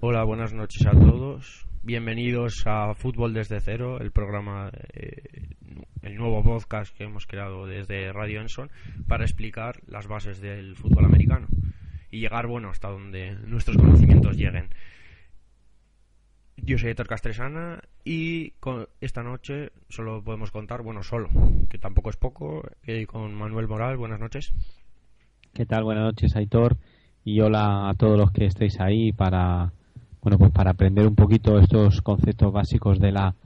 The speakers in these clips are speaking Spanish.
Hola, buenas noches a todos. Bienvenidos a Fútbol desde cero, el programa, eh, el nuevo podcast que hemos creado desde Radio Enson para explicar las bases del fútbol americano y llegar, bueno, hasta donde nuestros conocimientos lleguen. Yo soy Héctor Castresana y con esta noche solo podemos contar, bueno, solo, que tampoco es poco, eh, con Manuel Moral. Buenas noches. ¿Qué tal? Buenas noches, Aitor. Y hola a todos los que estéis ahí para bueno, pues para aprender un poquito estos conceptos básicos de la,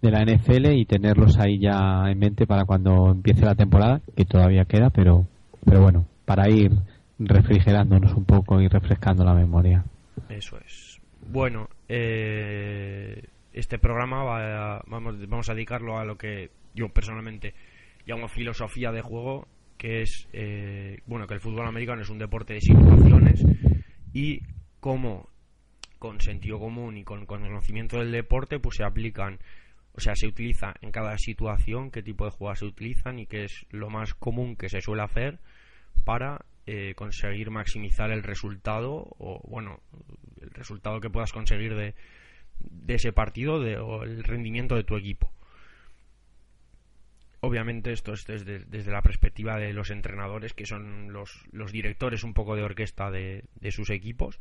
de la NFL y tenerlos ahí ya en mente para cuando empiece la temporada, que todavía queda, pero, pero bueno, para ir refrigerándonos un poco y refrescando la memoria. Eso es. Bueno, eh, este programa vamos, vamos a dedicarlo a lo que yo personalmente llamo filosofía de juego, que es, eh, bueno, que el fútbol americano es un deporte de situaciones y cómo con sentido común y con, conocimiento del deporte, pues se aplican, o sea, se utiliza en cada situación qué tipo de jugadas se utilizan y qué es lo más común que se suele hacer para eh, conseguir maximizar el resultado o, bueno, el resultado que puedas conseguir de, de ese partido de, o el rendimiento de tu equipo. Obviamente esto es desde, la perspectiva de los entrenadores, que son los, los directores un poco de orquesta de sus equipos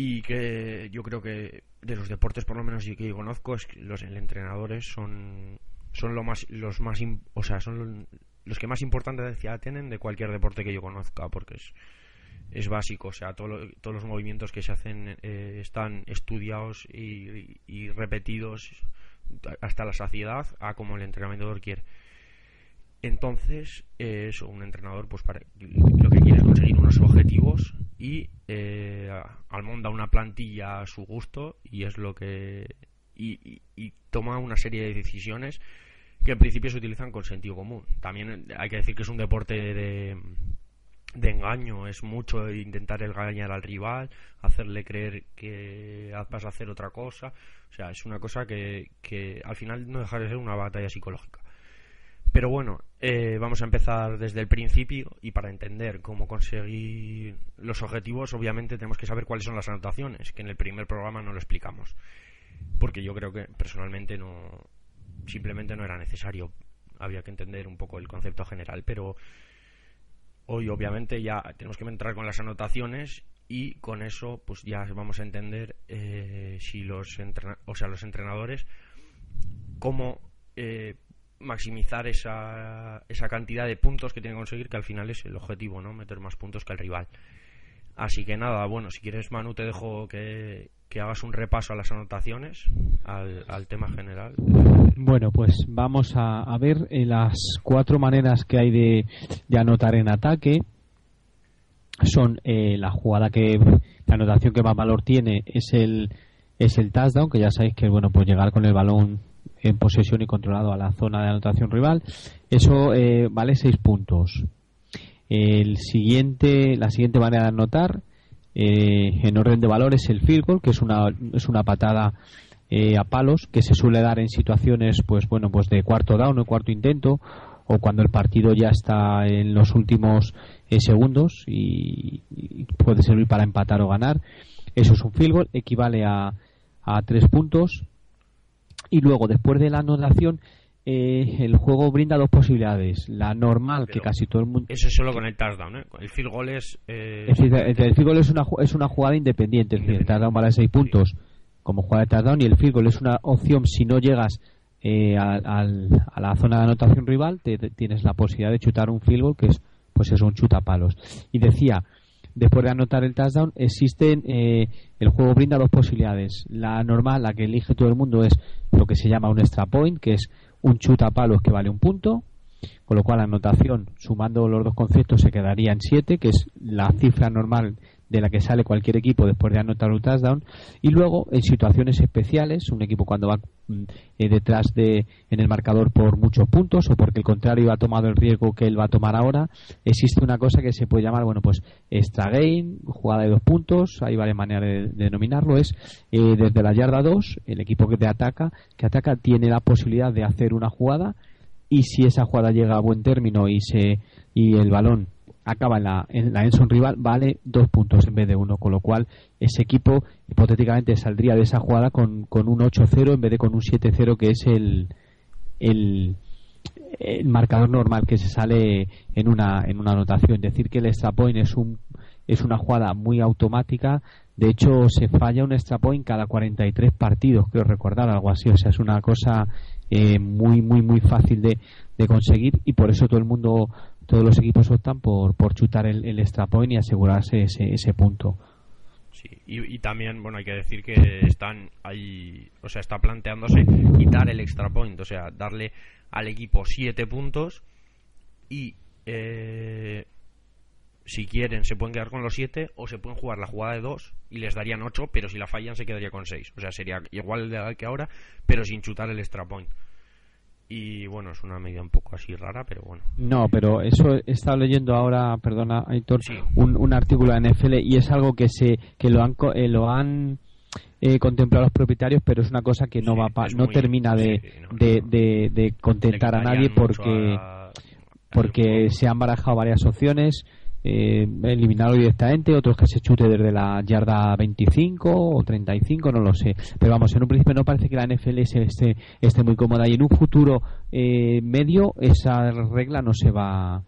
y que yo creo que de los deportes por lo menos que yo conozco es que los entrenadores son son lo más los más o sea son los que más importancia tienen de cualquier deporte que yo conozca porque es es básico. O sea todos los movimientos que se hacen eh, están estudiados y, repetidos hasta la saciedad a como el entrenador quiere. Entonces, eh, un entrenador pues para, lo que quiere es conseguir unos objetivos y eh, almonda una plantilla a su gusto y es lo que y, toma una serie de decisiones que en principio se utilizan con sentido común. También hay que decir que es un deporte de, de engaño, es mucho intentar engañar al rival, hacerle creer que vas a hacer otra cosa. O sea, es una cosa que, que al final no deja de ser una batalla psicológica. Pero bueno, eh, vamos a empezar desde el principio y para entender cómo conseguir los objetivos, obviamente tenemos que saber cuáles son las anotaciones, que en el primer programa no lo explicamos. Porque yo creo que personalmente no simplemente no era necesario. Había que entender un poco el concepto general, pero hoy obviamente ya tenemos que entrar con las anotaciones y con eso pues ya vamos a entender eh, si los o sea los entrenadores cómo eh, maximizar esa, esa cantidad de puntos que tiene que conseguir, que al final es el objetivo, ¿no? Meter más puntos que el rival. Así que nada, bueno, si quieres, Manu, te dejo que, hagas un repaso a las anotaciones, al, tema general. Bueno, pues vamos a, ver eh, las cuatro maneras que hay de, de anotar en ataque. Son eh, la jugada que, la anotación que más valor tiene es el, es el touchdown, que ya sabéis que bueno, pues llegar con el balón en posesión y controlado a la zona de anotación rival. Eso eh, vale 6 puntos. El siguiente, la siguiente manera de anotar eh, en orden de valor es el field goal, que es una, es una patada eh, a palos que se suele dar en situaciones pues bueno pues de cuarto down o cuarto intento o cuando el partido ya está en los últimos segundos y, puede servir para empatar o ganar. Eso es un field goal, equivale a, a tres puntos y luego, después de la anotación, eh, el juego brinda dos posibilidades. La normal, que casi todo el mundo. Eso es solo con el touchdown, ¿eh? El field goal es. Eh... el field goal es una, es una jugada independiente. Es decir, el touchdown vale 6 puntos como jugada de touchdown y el field goal es una opción si no llegas eh, a, a, la zona de anotación rival, te, tienes la posibilidad de chutar un field goal que es, pues es un chutapalos. Y decía después de anotar el touchdown, existen, eh, el juego brinda dos posibilidades. La normal, la que elige todo el mundo, es lo que se llama un extra point, que es un chuta palos que vale un punto, con lo cual la anotación, sumando los dos conceptos, se quedaría en 7, que es la cifra normal de la que sale cualquier equipo después de anotar un touchdown. Y luego en situaciones especiales un equipo cuando va mm, eh, detrás de en el marcador por muchos puntos o porque el contrario ha tomado el riesgo que él va a tomar ahora existe una cosa que se puede llamar bueno pues extra gain jugada de dos puntos hay varias maneras de, denominarlo es eh, desde la yarda 2 el equipo que te ataca que ataca tiene la posibilidad de hacer una jugada y si esa jugada llega a buen término y se y el balón acaba en la, en la Enson rival, vale dos puntos en vez de uno, con lo cual ese equipo hipotéticamente saldría de esa jugada con, con un 8-0 en vez de con un 7-0 que es el, el, el, marcador normal que se sale en una, en una anotación. Decir que el extra point es, un, es una jugada muy automática. De hecho, se falla un extra point cada 43 partidos, creo recordar, algo así. O sea, es una cosa eh, muy, muy, muy fácil de, de conseguir y por eso todo el mundo, todos los equipos optan por, por chutar el, extra point y asegurarse ese, ese punto. Sí, y, y, también, bueno, hay que decir que están ahí, o sea, está planteándose quitar el extra point, o sea, darle al equipo 7 puntos y eh, si quieren se pueden quedar con los 7 o se pueden jugar la jugada de 2 y les darían 8, pero si la fallan se quedaría con 6. O sea, sería igual de que ahora, pero sin chutar el extra point. Y bueno, es una medida un poco así rara, pero bueno. No, pero eso he estado leyendo ahora, perdona, Aitor, sí. un, un, artículo de NFL y es algo que se que lo han eh, lo han eh, contemplado los propietarios, pero es una cosa que no sí, va pa, no muy, termina de, sí, no, de, no. de, de, contentar a nadie porque a, porque se han barajado varias opciones eh, eliminarlo directamente, otros que se chute desde la yarda 25 o 35, no lo sé. Pero vamos, en un principio no parece que la NFL esté, esté muy cómoda y en un futuro eh, medio esa regla no se va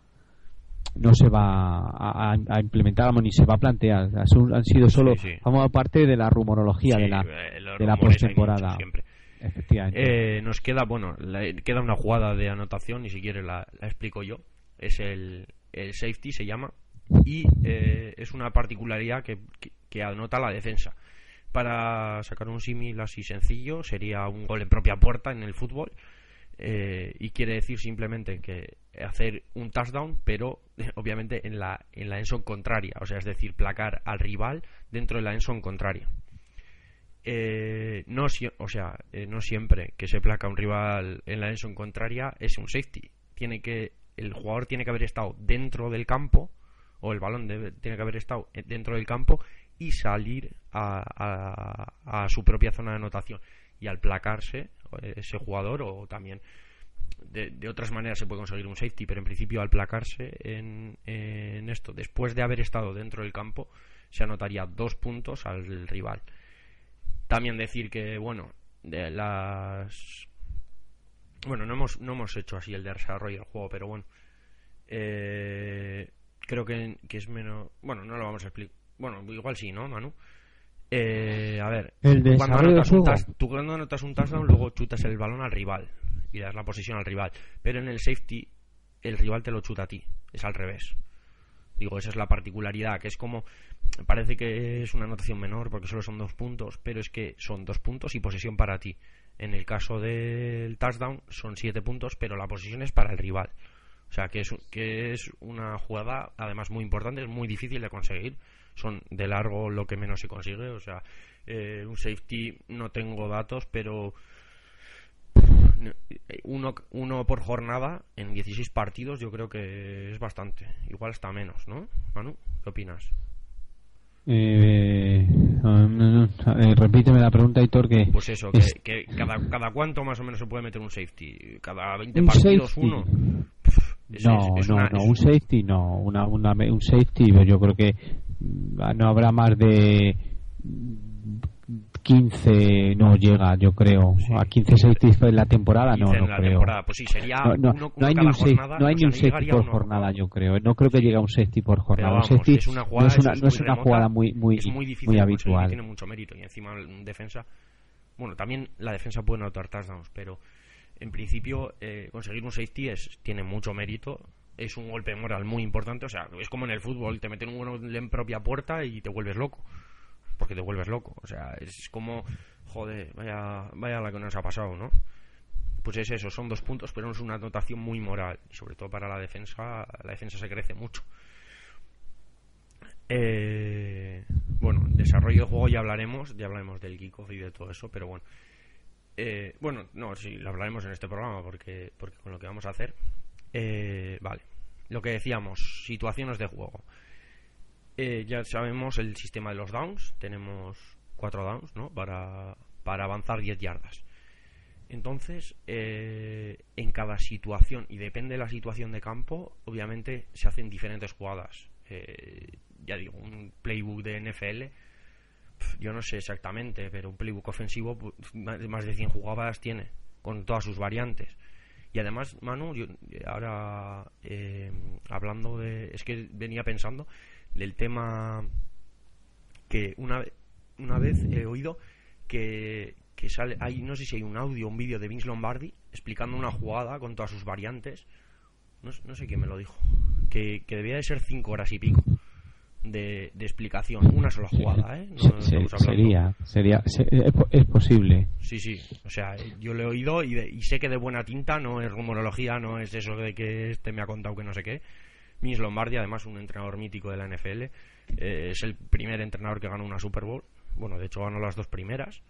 no se va a, a, implementar ni se va a plantear. Han sido solo sí, sí. vamos parte de la rumorología sí, de la eh, de la postemporada. efectivamente. Eh, nos queda bueno la, queda una jugada de anotación y si quieres la, la explico yo. Es el, el safety se llama y eh, es una particularidad que, anota la defensa. Para sacar un símil así sencillo sería un gol en propia puerta en el fútbol eh, y quiere decir simplemente que hacer un touchdown pero obviamente en la en la endzone contraria, o sea, es decir, placar al rival dentro de la endzone contraria. Eh, no, o sea, no siempre que se placa un rival en la endzone contraria es un safety. Tiene que el jugador tiene que haber estado dentro del campo o el balón tiene que haber estado dentro del campo y salir a, su propia zona de anotación y al placarse ese jugador o también de, de, otras maneras se puede conseguir un safety pero en principio al placarse en, en, esto. Después de haber estado dentro del campo se anotaría dos puntos al rival. También decir que bueno de las bueno no hemos no hemos hecho así el desarrollo del juego pero bueno eh, creo que, que, es menos. Bueno, no lo vamos a explicar. Bueno, igual sí, ¿no, Manu? Eh, a ver, el tú, cuando anotas un tas, tú cuando anotas un touchdown, luego chutas el balón al rival y das la posición al rival. Pero en el safety, el rival te lo chuta a ti. Es al revés. Digo, esa es la particularidad, que es como. Parece que es una anotación menor porque solo son dos puntos, pero es que son dos puntos y posesión para ti. En el caso del touchdown son siete puntos, pero la posición es para el rival. O sea, que es, que es una jugada, además, muy importante, es muy difícil de conseguir. Son de largo lo que menos se consigue. O sea, eh, un safety no tengo datos, pero uno, uno por jornada en 16 partidos yo creo que es bastante. Igual está menos, ¿no? Manu, ¿qué opinas? Eh, no, no, eh, repíteme la pregunta, Hitor, que... Pues eso, es... que, que, cada, cada cuánto más o menos se puede meter un safety. Cada 20 ¿Un partidos safety? uno. Es, no, es, una, no, no, un safety no, una, una, un safety yo creo que no habrá más de 15 no llega, yo creo. Sí, a 15 safeties en la temporada, no, no la creo. Temporada. Pues sí, sería no, no, uno, no hay ni un, safety, no hay ni un safety por jornada, yo creo. No creo que llegue a un safety por jornada. Vamos, un safety es una jugada, no es una, es no es una remota, jugada muy, muy, es muy, difícil muy habitual. Tiene mucho mérito y encima en defensa. Bueno, también la defensa puede anotar touchdowns, pero en principio eh, conseguir un safety es, tiene mucho mérito es un golpe moral muy importante. O sea, es como en el fútbol, te meten un gol en propia puerta y te vuelves loco. Porque te vuelves loco. O sea, es como, joder, vaya, vaya la que nos ha pasado, ¿no? Pues es eso, son dos puntos, pero es una anotación muy moral. Sobre todo para la defensa, la defensa se crece mucho. Eh, bueno, desarrollo de juego ya hablaremos, ya hablaremos del kickoff y de todo eso, pero bueno. Eh, bueno, no, sí, lo hablaremos en este programa porque, porque con lo que vamos a hacer eh, vale, lo que decíamos, situaciones de juego. Eh, ya sabemos el sistema de los downs, tenemos cuatro downs, ¿no? Para, para avanzar 10 yardas. Entonces, eh, en cada situación, y depende de la situación de campo, obviamente se hacen diferentes jugadas. Eh, ya digo, un playbook de NFL, yo no sé exactamente, pero un playbook ofensivo, pues, más de 100 jugadas tiene, con todas sus variantes. Y además, Manu, yo ahora eh, hablando de. Es que venía pensando del tema que una, una vez he oído que, que sale, hay, no sé si hay un audio o un vídeo de Vince Lombardi explicando una jugada con todas sus variantes. No, no sé quién me lo dijo. Que, que debía de ser cinco horas y pico de, de explicación. Una sola jugada, ¿eh? sería, sería, es, posible. Sí, sí. O sea, yo lo he oído y, y, sé que de buena tinta no es rumorología, no es eso de que este me ha contado que no sé qué. Vince Lombardi, además un entrenador mítico de la NFL, eh, es el primer entrenador que ganó una Super Bowl. Bueno, de hecho ganó las dos primeras.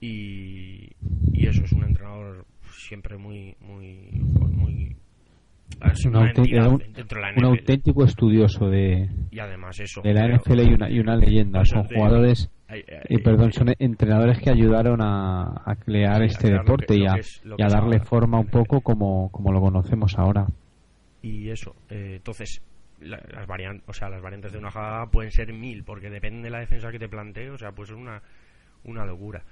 Y, eso es un entrenador siempre muy muy muy es un, auténtico estudioso de y además eso de la NFL y una, y una leyenda. son jugadores y perdón son entrenadores que ayudaron a, crear este deporte y, a, darle forma un poco como, como lo conocemos ahora y eso eh, entonces las variantes o sea las variantes de una jugada pueden ser mil porque depende de la defensa que te plantee o sea pues es una una locura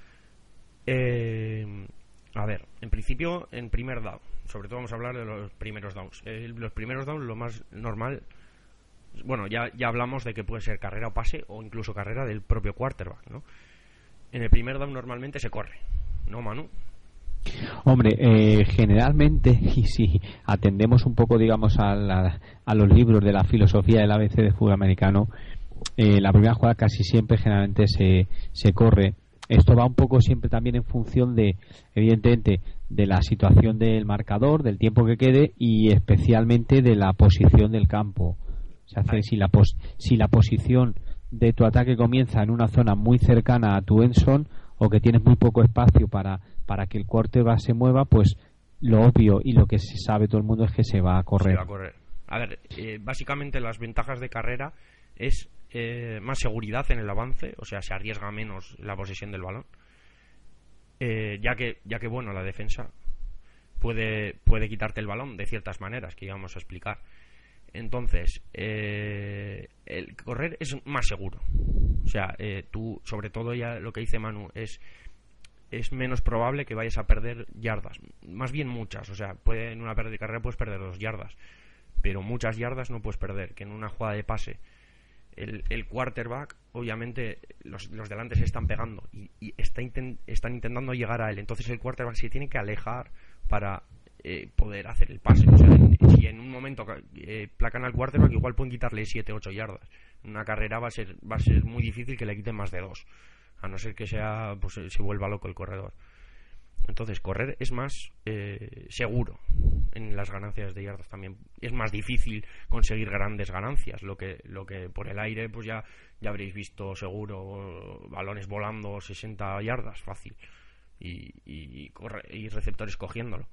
eh, a ver, en principio, en primer down, sobre todo vamos a hablar de los primeros downs. los primeros downs, lo más normal, bueno, ya, ya hablamos de que puede ser carrera o pase o incluso carrera del propio quarterback, ¿no? En el primer down normalmente se corre, ¿no, Manu? Hombre, eh, generalmente, y si atendemos un poco, digamos, a, a los libros de la filosofía del ABC de fútbol americano, eh, la primera jugada casi siempre generalmente se, se corre esto va un poco siempre también en función de, evidentemente, de la situación del marcador, del tiempo que quede y especialmente de la posición del campo. Se hace si la, si la posición de tu ataque comienza en una zona muy cercana a tu Enson o que tienes muy poco espacio para, para que el va se mueva, pues lo obvio y lo que se sabe todo el mundo es que se va a correr. a correr. A ver, eh, básicamente las ventajas de carrera es eh, más seguridad en el avance, o sea, se arriesga menos la posesión del balón, eh, ya que ya que bueno la defensa puede puede quitarte el balón de ciertas maneras que íbamos a explicar. Entonces, eh, el correr es más seguro. O sea, tú, sobre todo ya lo que dice Manu, es, es menos probable que vayas a perder yardas. Más bien muchas. O sea, puede, en una pérdida de carrera puedes perder dos yardas. Pero muchas yardas no puedes perder. Que en una jugada de pase el, el quarterback, obviamente, los, los delantes se están pegando y, está están intentando llegar a él. Entonces el quarterback se tiene que alejar para eh, poder hacer el pase. O sea, si en un momento eh, placan al quarterback, igual pueden quitarle 7, 8 yardas. Una carrera va a ser, va a ser muy difícil que le quiten más de dos, a no ser que sea, pues se vuelva loco el corredor. Entonces, correr es más eh, seguro en las ganancias de yardas también. Es más difícil conseguir grandes ganancias. Lo que, lo que por el aire, pues ya, ya habréis visto seguro balones volando 60 yardas, fácil. Y, y, y receptores cogiéndolo.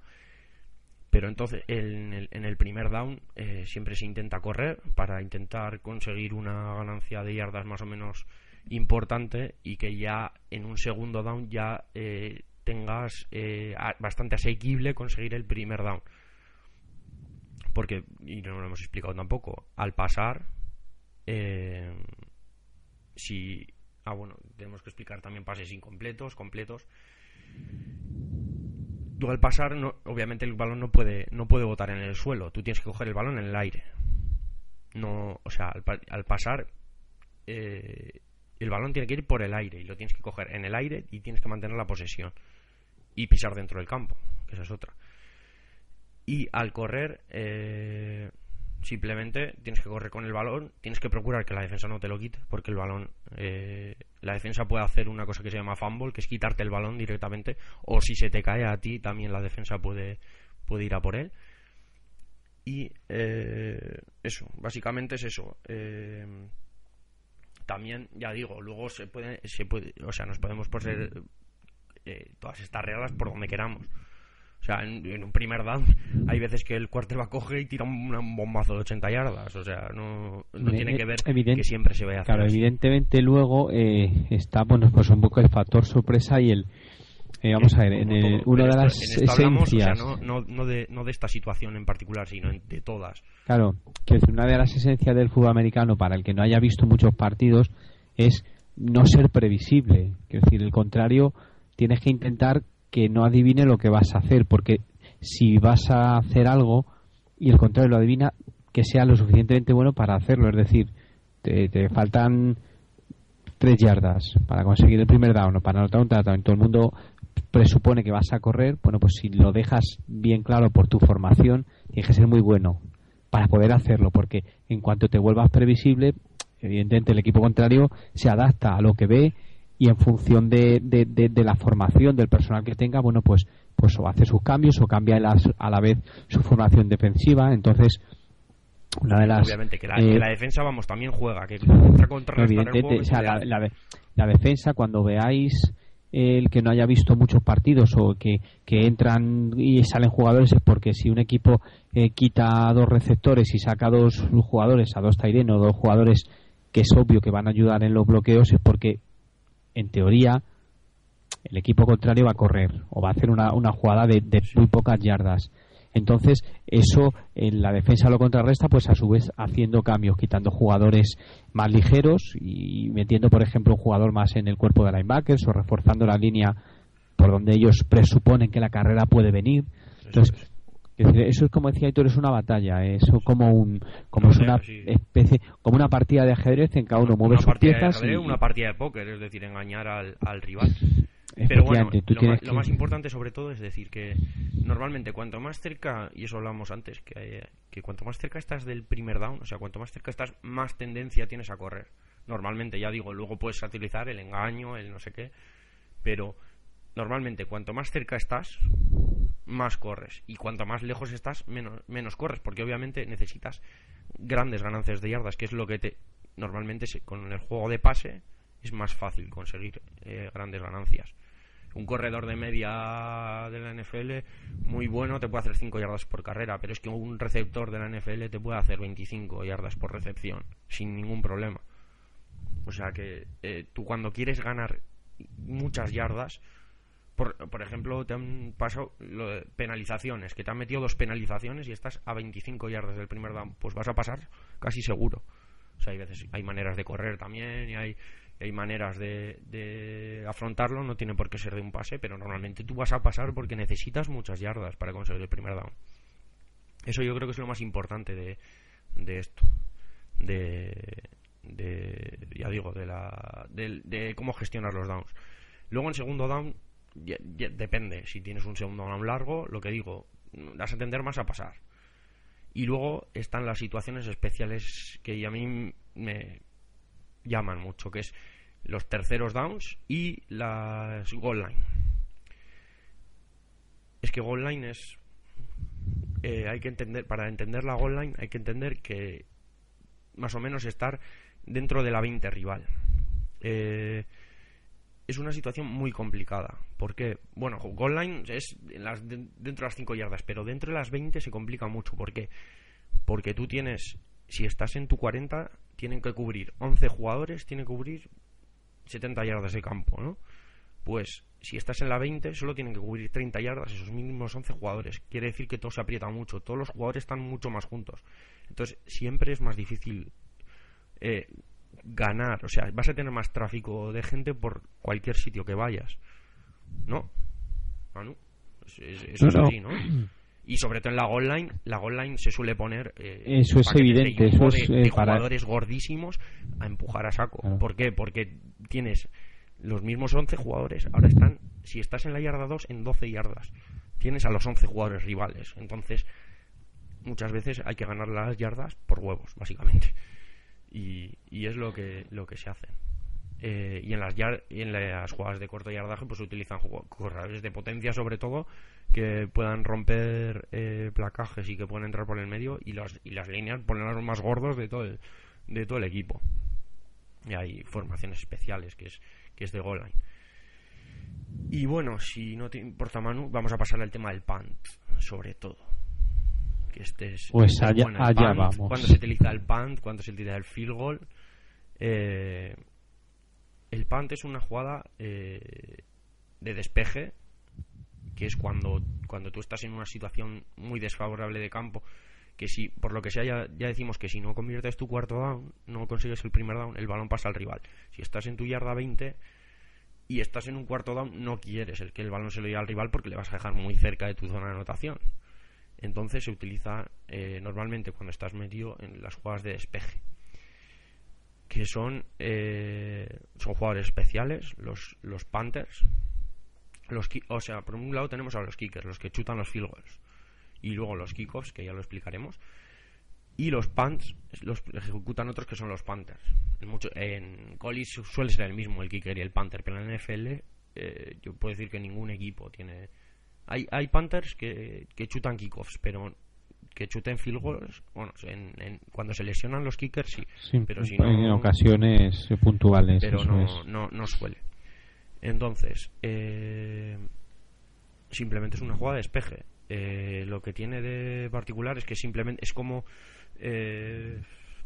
Pero entonces, en el, en el primer down eh, siempre se intenta correr para intentar conseguir una ganancia de yardas más o menos importante y que ya en un segundo down ya eh, tengas eh, bastante asequible conseguir el primer down. Porque, y no lo hemos explicado tampoco, al pasar, eh, si. Ah, bueno, tenemos que explicar también pases incompletos, completos. Tú al pasar, no, obviamente el balón no puede, no puede botar en el suelo. Tú tienes que coger el balón en el aire. No, o sea, al, pasar, eh, el balón tiene que ir por el aire y lo tienes que coger en el aire y tienes que mantener la posesión y pisar dentro del campo, esa es otra. Y al correr, eh, simplemente tienes que correr con el balón, tienes que procurar que la defensa no te lo quite, porque el balón, eh, la defensa puede hacer una cosa que se llama fumble, que es quitarte el balón directamente, o si se te cae a ti, también la defensa puede, puede ir a por él. Y eh, eso, básicamente es eso. También, ya digo, luego se puede, se puede, o sea, nos podemos poner eh, todas estas reglas por donde queramos. O sea, en, un primer down hay veces que el quarterback coge y tira un, bombazo de 80 yardas. O sea, no, no tiene que ver que siempre se vaya a hacer Claro, evidentemente luego eh, está, bueno, pues un poco el factor sorpresa y el eh, vamos a ver, en una de las esencias. no, no, de, no de esta situación en particular, sino de todas. Claro, que una de las esencias del fútbol americano, para el que no haya visto muchos partidos, es no ser previsible. Es decir, el contrario, tienes que intentar que no adivine lo que vas a hacer, porque si vas a hacer algo y el contrario lo adivina, que sea lo suficientemente bueno para hacerlo. Es decir, te, te faltan tres yardas para conseguir el primer down o para anotar un touchdown. Todo el mundo presupone que vas a correr, bueno, pues si lo dejas bien claro por tu formación, tienes que ser muy bueno para poder hacerlo, porque en cuanto te vuelvas previsible, evidentemente el equipo contrario se adapta a lo que ve y en función de, de, la formación del personal que tenga, bueno, pues, pues o hace sus cambios o cambia a la vez su formación defensiva. Entonces, una de las. Obviamente, que la, eh, defensa, vamos, también juega, que contra, contra evidentemente, o sea, la, la defensa, cuando veáis el que no haya visto muchos partidos o que, que entran y salen jugadores es porque si un equipo eh, quita dos receptores y saca dos jugadores, a dos Taireno o dos jugadores que es obvio que van a ayudar en los bloqueos es porque en teoría el equipo contrario va a correr o va a hacer una, una jugada de, de muy pocas yardas entonces, eso en la defensa lo contrarresta, pues a su vez haciendo cambios, quitando jugadores más ligeros y metiendo, por ejemplo, un jugador más en el cuerpo de linebackers o reforzando la línea por donde ellos presuponen que la carrera puede venir. Entonces, eso es como decía es una batalla, eso como un como es una especie, como una partida de ajedrez en cada uno mueve sus piezas. y, una partida de póker, es decir, engañar al, al rival. Pero bueno, lo, más, importante sobre todo es decir que normalmente cuanto más cerca, y eso hablamos antes, que, que cuanto más cerca estás del primer down, o sea, cuanto más cerca estás, más tendencia tienes a correr. Normalmente, ya digo, luego puedes utilizar el engaño, el no sé qué, pero normalmente cuanto más cerca estás, más corres. Y cuanto más lejos estás, menos, menos corres, porque obviamente necesitas grandes ganancias de yardas, que es lo que te normalmente con el juego de pase es más fácil conseguir eh, grandes ganancias un corredor de media de la NFL muy bueno te puede hacer 5 yardas por carrera, pero es que un receptor de la NFL te puede hacer 25 yardas por recepción, sin ningún problema. O sea que eh, tú cuando quieres ganar muchas yardas, por, por ejemplo, te han pasado penalizaciones, que te han metido dos penalizaciones y estás a 25 yardas del primer down, pues vas a pasar casi seguro. O sea, hay veces, hay maneras de correr también y hay hay maneras de, afrontarlo, no tiene por qué ser de un pase, pero normalmente tú vas a pasar porque necesitas muchas yardas para conseguir el primer down. Eso yo creo que es lo más importante de, de esto, de, ya digo, de, la, de, cómo gestionar los downs. Luego en segundo down, depende, si tienes un segundo down largo, lo que digo, das a tender más a pasar. Y luego están las situaciones especiales que a mí me, llaman mucho, que es los terceros downs y las goal line. Es que goal line es eh, hay que entender para entender la goal line hay que entender que más o menos estar dentro de la 20 rival. Eh, es una situación muy complicada. Porque, bueno, goal line es las, dentro de las 5 yardas, pero dentro de las 20 se complica mucho. ¿Por qué? Porque tú tienes, si estás en tu 40, tienen que cubrir 11 jugadores, tienen que cubrir 70 yardas de campo, ¿no? Pues si estás en la 20, solo tienen que cubrir 30 yardas esos mínimos 11 jugadores. Quiere decir que todo se aprieta mucho, todos los jugadores están mucho más juntos. Entonces, siempre es más difícil eh, ganar, o sea, vas a tener más tráfico de gente por cualquier sitio que vayas. ¿No? Manu, eso es así, ¿no? y sobre todo en la goal line, la goal line se suele poner eh, eso es evidente eso es, de, eh, jugadores gordísimos a empujar a saco. ¿por qué? porque tienes los mismos 11 jugadores ahora están si estás en la yarda 2 en 12 yardas. Tienes a los 11 jugadores rivales. Entonces muchas veces hay que ganar las yardas por huevos básicamente. Y, y es lo que lo que se hace eh, y en las y en las jugadas de corto yardaje pues se utilizan corredores de potencia sobre todo que puedan romper eh, placajes y que puedan entrar por el medio y las, y las líneas ponen los más gordos de todo el, de todo el equipo. Y hay formaciones especiales que es, que es de goal line. Y bueno, si no te importa Manu, vamos a pasar al tema del punt, sobre todo. Que este es, pues allá, vamos. Cuando se utiliza el punt, cuando se utiliza el field goal. Eh, el punt es una jugada eh, de despeje que es cuando, cuando tú estás en una situación muy desfavorable de campo, que si, por lo que sea, ya, ya, decimos que si no conviertes tu cuarto down, no consigues el primer down, el balón pasa al rival. Si estás en tu yarda 20 y estás en un cuarto down, no quieres el que el balón se lo lleve al rival porque le vas a dejar muy cerca de tu zona de anotación. Entonces se utiliza eh, normalmente cuando estás metido en las jugadas de despeje que son eh, son jugadores especiales los, los Panthers. Los o sea por un lado tenemos a los kickers los que chutan los field goals y luego los kickoffs que ya lo explicaremos. Y los punts los ejecutan otros que son los Panthers. En, mucho, en college suele ser el mismo el kicker y el Panther pero en la NFL eh, yo puedo decir que ningún equipo tiene hay, hay Panthers que, que chutan kickoffs pero que chuten field goals, bueno, en, cuando se lesionan los kickers sí, pero si no, en ocasiones puntuales. Pero no, no, no, suele. Entonces, eh, simplemente es una jugada de despeje. Eh, lo que tiene de particular es que simplemente es como eh,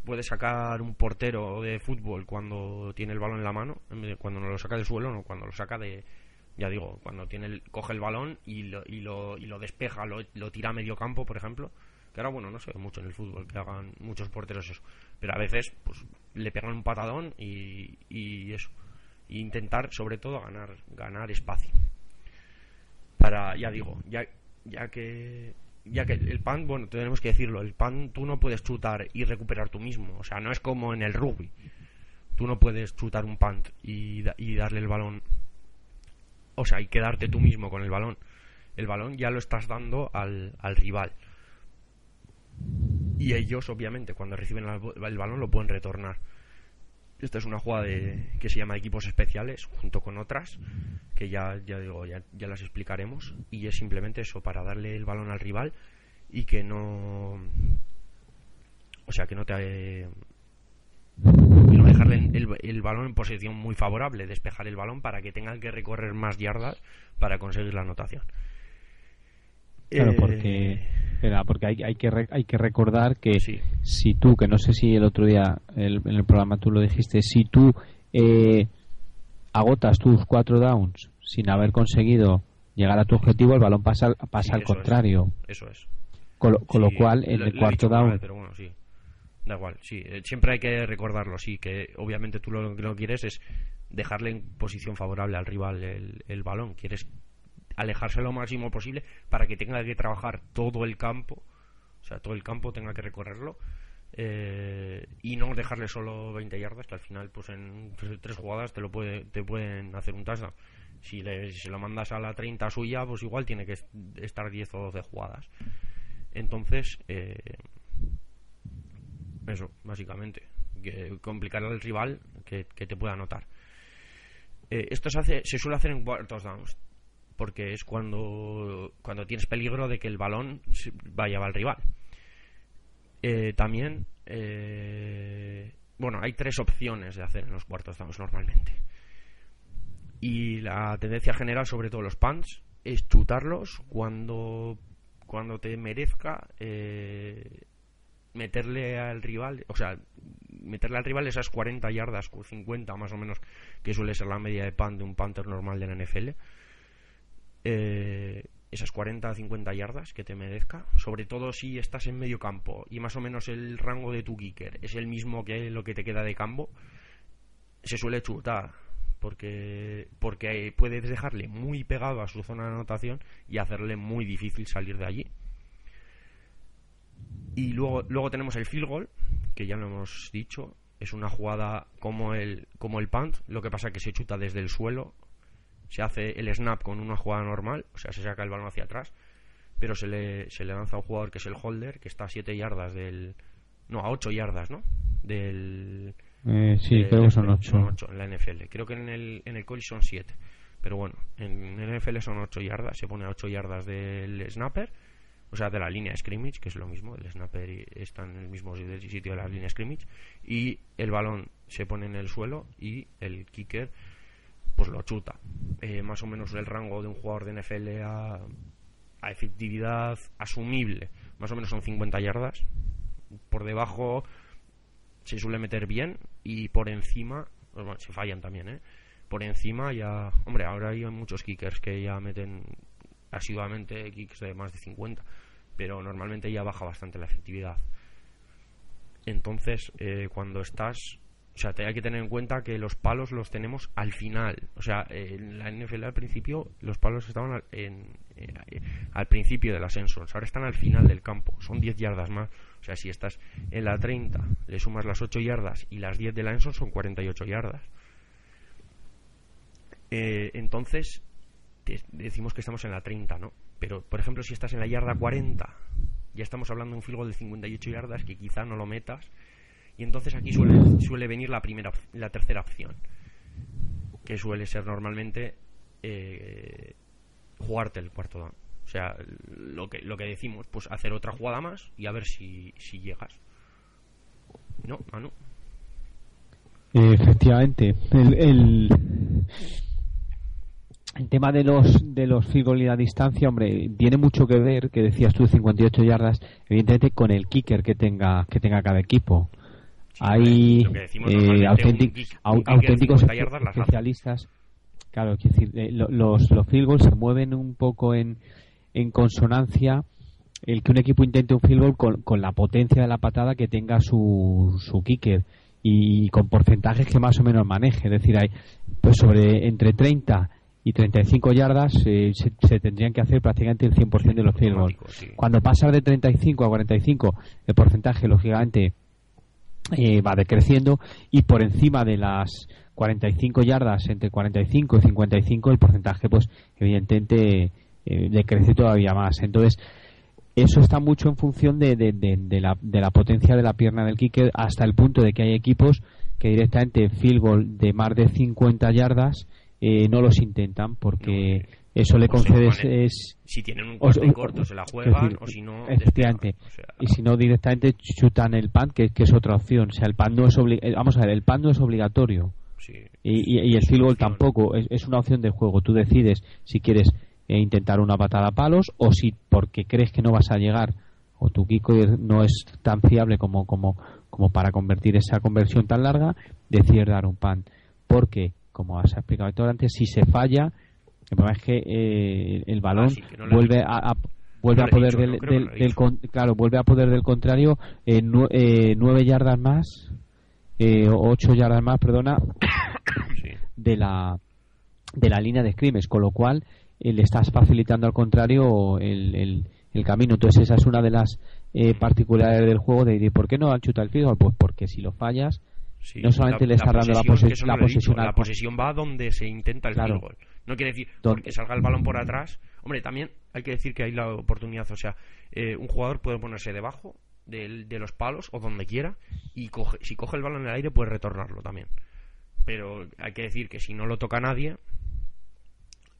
puede sacar un portero de fútbol cuando tiene el balón en la mano, cuando no lo saca del suelo, no, cuando lo saca de, ya digo, cuando tiene el, coge el balón y lo, y lo, y lo despeja, lo, lo, tira a medio campo, por ejemplo, que ahora, bueno, no sé mucho en el fútbol que hagan muchos porteros eso. Pero a veces, pues, le pegan un patadón y, y eso. E intentar, sobre todo, ganar, ganar espacio. Para, ya digo, ya, ya que ya que el pan, bueno, tenemos que decirlo, el pan tú no puedes chutar y recuperar tú mismo, o sea, no es como en el rugby. Tú no puedes chutar un punt y, y darle el balón, o sea, y quedarte tú mismo con el balón. El balón ya lo estás dando al, al rival. Y ellos obviamente cuando reciben el balón lo pueden retornar. Esta es una jugada que se llama equipos especiales junto con otras que ya ya digo ya, ya las explicaremos. Y es simplemente eso para darle el balón al rival y que no o sea que no te dejarle el, el, balón en posición muy favorable despejar el balón para que tengan que recorrer más yardas para conseguir la anotación claro eh, porque porque hay, hay, que, hay que recordar que si tú, que no sé si el otro día en el programa tú lo dijiste, si tú eh, agotas tus cuatro downs sin haber conseguido llegar a tu objetivo, el balón pasa, pasa al contrario. eso es. Con, lo, cual, en el cuarto down. pero bueno, sí. Da igual, sí. Eh, siempre hay que recordarlo, sí, que obviamente tú lo que no quieres es dejarle en posición favorable al rival el, el balón. Quieres alejarse lo máximo posible para que tenga que trabajar todo el campo, o sea, todo el campo tenga que recorrerlo eh, y no dejarle solo 20 yardas, que al final, pues en tres, jugadas te lo puede, te pueden hacer un touchdown. Si, le, si lo mandas a la 30 suya, pues igual tiene que estar 10 o 12 jugadas. Entonces, eh, eso, básicamente. Que complicar al rival que, te pueda anotar. Eh, esto se, hace, se suele hacer en cuartos downs porque es cuando, cuando tienes peligro de que el balón vaya al rival. Eh, también, eh, bueno, hay tres opciones de hacer en los cuartos downs normalmente. Y la tendencia general, sobre todo los punts, es chutarlos cuando, cuando te merezca eh, meterle al rival, o sea, meterle al rival esas 40 yardas, 50 más o menos, que suele ser la media de punt de un punter normal de la NFL eh, esas 40 o 50 yardas que te merezca, sobre todo si estás en medio campo y más o menos el rango de tu kicker es el mismo que lo que te queda de campo, se suele chutar porque porque puedes dejarle muy pegado a su zona de anotación y hacerle muy difícil salir de allí. Y luego luego tenemos el field goal, que ya lo hemos dicho, es una jugada como el como el punt, lo que pasa que se chuta desde el suelo se hace el snap con una jugada normal, o sea, se saca el balón hacia atrás, pero se le, se le lanza a un jugador que es el holder, que está a 7 yardas del... No, a 8 yardas, ¿no? Del... Eh, sí, creo que son 8. en la NFL. Creo que en el, en el college son 7. Pero bueno, en el NFL son 8 yardas, se pone a 8 yardas del snapper, o sea, de la línea scrimmage, que es lo mismo, el snapper está en el mismo sitio de la línea scrimmage, y el balón se pone en el suelo y el kicker pues lo chuta. Eh, más o menos el rango de un jugador de NFL a, a, efectividad asumible, más o menos son 50 yardas. Por debajo se suele meter bien y por encima, pues se fallan también, ¿eh? Por encima ya, hombre, ahora hay muchos kickers que ya meten asiduamente kicks de más de 50, pero normalmente ya baja bastante la efectividad. Entonces, eh, cuando estás o sea, te hay que tener en cuenta que los palos los tenemos al final. O sea, en la NFL al principio los palos estaban al, en, eh, al principio del ascenso. Ahora están al final del campo. Son 10 yardas más. O sea, si estás en la 30, le sumas las 8 yardas y las 10 de la Enson son 48 yardas. Eh, entonces, decimos que estamos en la 30, ¿no? Pero, por ejemplo, si estás en la yarda 40, ya estamos hablando de un field de 58 yardas que quizá no lo metas y entonces aquí suele, suele venir la, primera, la tercera opción, que suele ser normalmente eh, jugarte el cuarto down. O sea, lo que, lo que decimos, pues hacer otra jugada más y a ver si, si llegas. No, Manu. Efectivamente. El, el, tema de los de los field y la distancia, hombre, tiene mucho que ver, que decías tú, 58 yardas, evidentemente con el kicker que tenga que tenga cada equipo hay eh, auténticos especialistas. Claro, es decir, eh, los, los field goals se mueven un poco en, en consonancia el que un equipo intente un field goal con, con la potencia de la patada que tenga su, su kicker y con porcentajes que más o menos maneje. Es decir, hay pues sobre entre 30 y 35 yardas eh, se, tendrían que hacer prácticamente el 100% de los field goals. Cuando pasa de 35 a 45, el porcentaje, lógicamente, eh, va decreciendo y por encima de las 45 yardas, entre 45 y 55, el porcentaje, pues evidentemente eh, decrece todavía más. Entonces, eso está mucho en función de, de, la, de la potencia de la pierna del kicker hasta el punto de que hay equipos que directamente field goal de más de 50 yardas eh, no los intentan porque eso le concedes es si tienen un corte corto se la juegan o si no efectivamente. y si no directamente chutan el pan que, es otra opción. O sea el pan no es eh, vamos a ver el pan no es obligatorio. Y, y, el field goal tampoco. Es, una opción de juego. Tú decides si quieres eh, intentar una patada a palos o si porque crees que no vas a llegar o tu Kiko no es tan fiable como como como para convertir esa conversión tan larga decides dar un pan. Porque como has explicado antes si se falla el problema es que eh, el balón vuelve a, vuelve a poder del, claro vuelve a poder del contrario eh, eh, nueve yardas más eh, ocho yardas más perdona de la de la línea de scrimmage con lo cual le estás facilitando al contrario el, el, camino. Entonces esa es una de las particularidades del juego de, por qué no han chutado el field pues porque si lo fallas no solamente le estás dando la, posesión la posesión la posesión va donde se intenta el field goal no quiere decir porque salga el balón por atrás. Hombre, también hay que decir que hay la oportunidad. O sea, eh, un jugador puede ponerse debajo de, de, los palos o donde quiera y coge, si coge el balón en el aire puede retornarlo también. Pero hay que decir que si no lo toca nadie,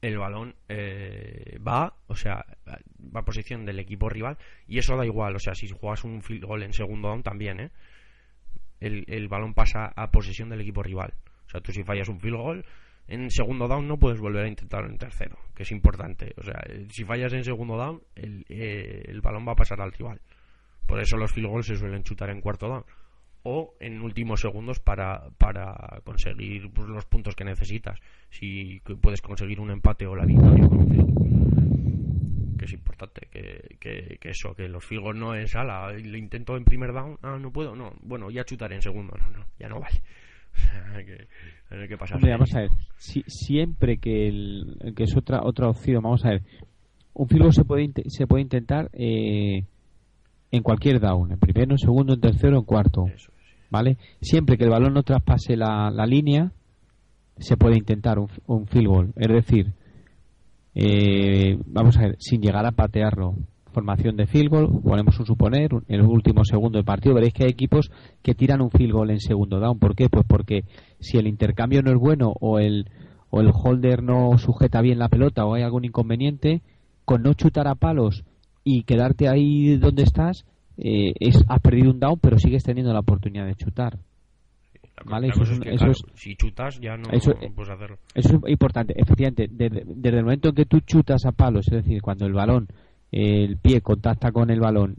el balón eh, va, o sea, va a posición del equipo rival y eso da igual. O sea, si juegas un field goal en segundo down también, ¿eh? El, el balón pasa a posesión del equipo rival. O sea, tú si fallas un field goal, en segundo down no puedes volver a intentarlo en tercero, que es importante. O sea, si fallas en segundo down, el, eh, el balón va a pasar al rival. Por eso los field goals se suelen chutar en cuarto down. O en últimos segundos para, para conseguir pues, los puntos que necesitas. Si puedes conseguir un empate o la victoria con un field Que es importante, que, que, que, eso, que los field goals no es ala. Lo intento en primer down, ah, no puedo, no. Bueno, ya chutaré en segundo, no, no, ya no vale. hay que, pasar. vamos a ver, siempre que, el, que es otra otra opción, vamos a ver, un filo se puede se puede intentar eh, en cualquier down, en primero, en segundo, en tercero, en cuarto, ¿vale? Siempre que el balón no traspase la, la línea, se puede intentar un, un field goal, es decir, eh, vamos a ver, sin llegar a patearlo, formación de field goal, ponemos un suponer, en el último segundo del partido, veréis que hay equipos que tiran un field goal en segundo down. ¿Por qué? Pues porque si el intercambio no es bueno o el, o el holder no sujeta bien la pelota o hay algún inconveniente, con no chutar a palos y quedarte ahí donde estás, eh, es, has perdido un down, pero sigues teniendo la oportunidad de chutar. ¿Vale? Eso, es, si chutas ya no, eso, puedes hacerlo. Eso es importante. Efectivamente, desde, desde, el momento en que tú chutas a palos, es decir, cuando el balón el pie contacta con el balón,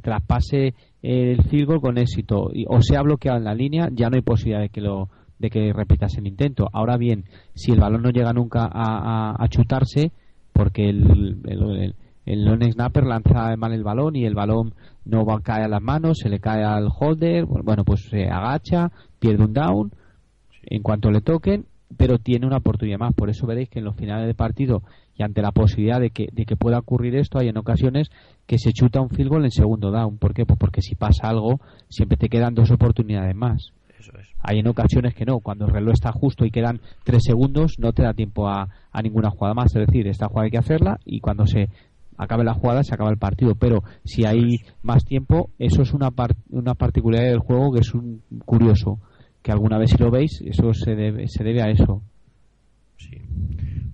traspase el field con éxito o se ha bloqueado en la línea, ya no hay posibilidad de que lo de que repitas el intento. Ahora bien, si el balón no llega nunca a, chutarse, porque el, el, el, long snapper lanza mal el balón y el balón no va a caer a las manos, se le cae al holder, bueno, pues se agacha, pierde un down en cuanto le toquen, pero tiene una oportunidad más. Por eso veréis que en los finales de partido y ante la posibilidad de que, de que pueda ocurrir esto, hay en ocasiones que se chuta un field goal en segundo down. ¿Por qué? Pues porque si pasa algo, siempre te quedan dos oportunidades más. Hay en ocasiones que no, cuando el reloj está justo y quedan tres segundos, no te da tiempo a, a ninguna jugada más. Es decir, esta jugada hay que hacerla y cuando se acabe la jugada se acaba el partido. Pero si hay más tiempo, eso es una, una particularidad del juego que es un curioso. Que alguna vez si lo veis, eso se debe, se debe a eso. Sí.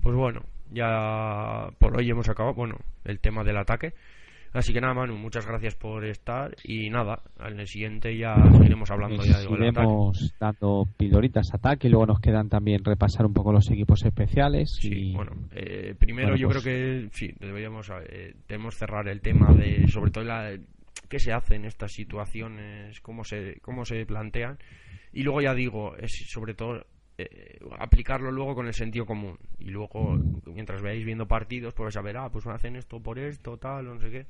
Pues bueno, ya por hoy hemos acabado, bueno, el tema del ataque. Así que nada, Manu, muchas gracias por estar y nada, en el siguiente ya seguiremos hablando ya de dando pildoritas ataque y luego nos quedan también repasar un poco los equipos especiales. Sí, bueno, eh, primero yo creo pues que sí, deberíamos eh, debemos cerrar el tema de sobre todo la, qué se hace en estas situaciones, cómo se cómo se plantean y luego ya digo, es sobre todo eh, aplicarlo luego con el sentido común. Y luego, mientras veáis viendo partidos, pues a ver, ah, pues hacen esto por esto, tal, no sé qué.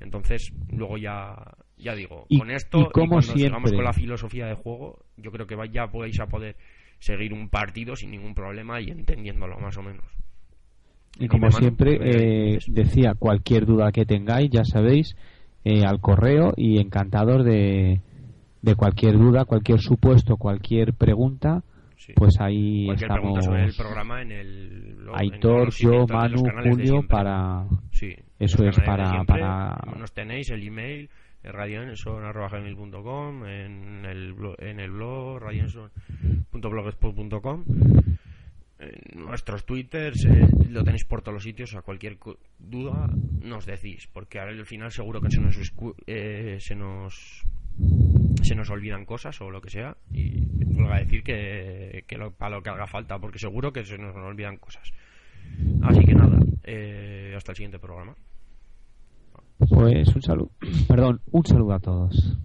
Entonces, luego ya, ya digo, con esto, y, como cuando sigamos con la filosofía de juego, yo creo que ya podéis a poder seguir un partido sin ningún problema y entendiéndolo más o menos. Y como siempre, eh, decía, cualquier duda que tengáis, ya sabéis, eh, al correo y encantador de, de cualquier duda, cualquier supuesto, cualquier pregunta, pues ahí estamos. sobre el programa en el. Aitor, yo, Manu, Julio, para. Sí, eso es para, para. Nos tenéis el email radioenson.com en el, en el blog radioenson.blogspot.com en nuestros twitters eh, lo tenéis por todos los sitios a cualquier duda nos decís porque al final seguro que se nos eh, se nos se nos olvidan cosas o lo que sea y vuelvo a decir que, que para lo que haga falta porque seguro que se nos olvidan cosas. Así que nada eh, hasta el siguiente programa. Pues un saludo perdón un saludo a todos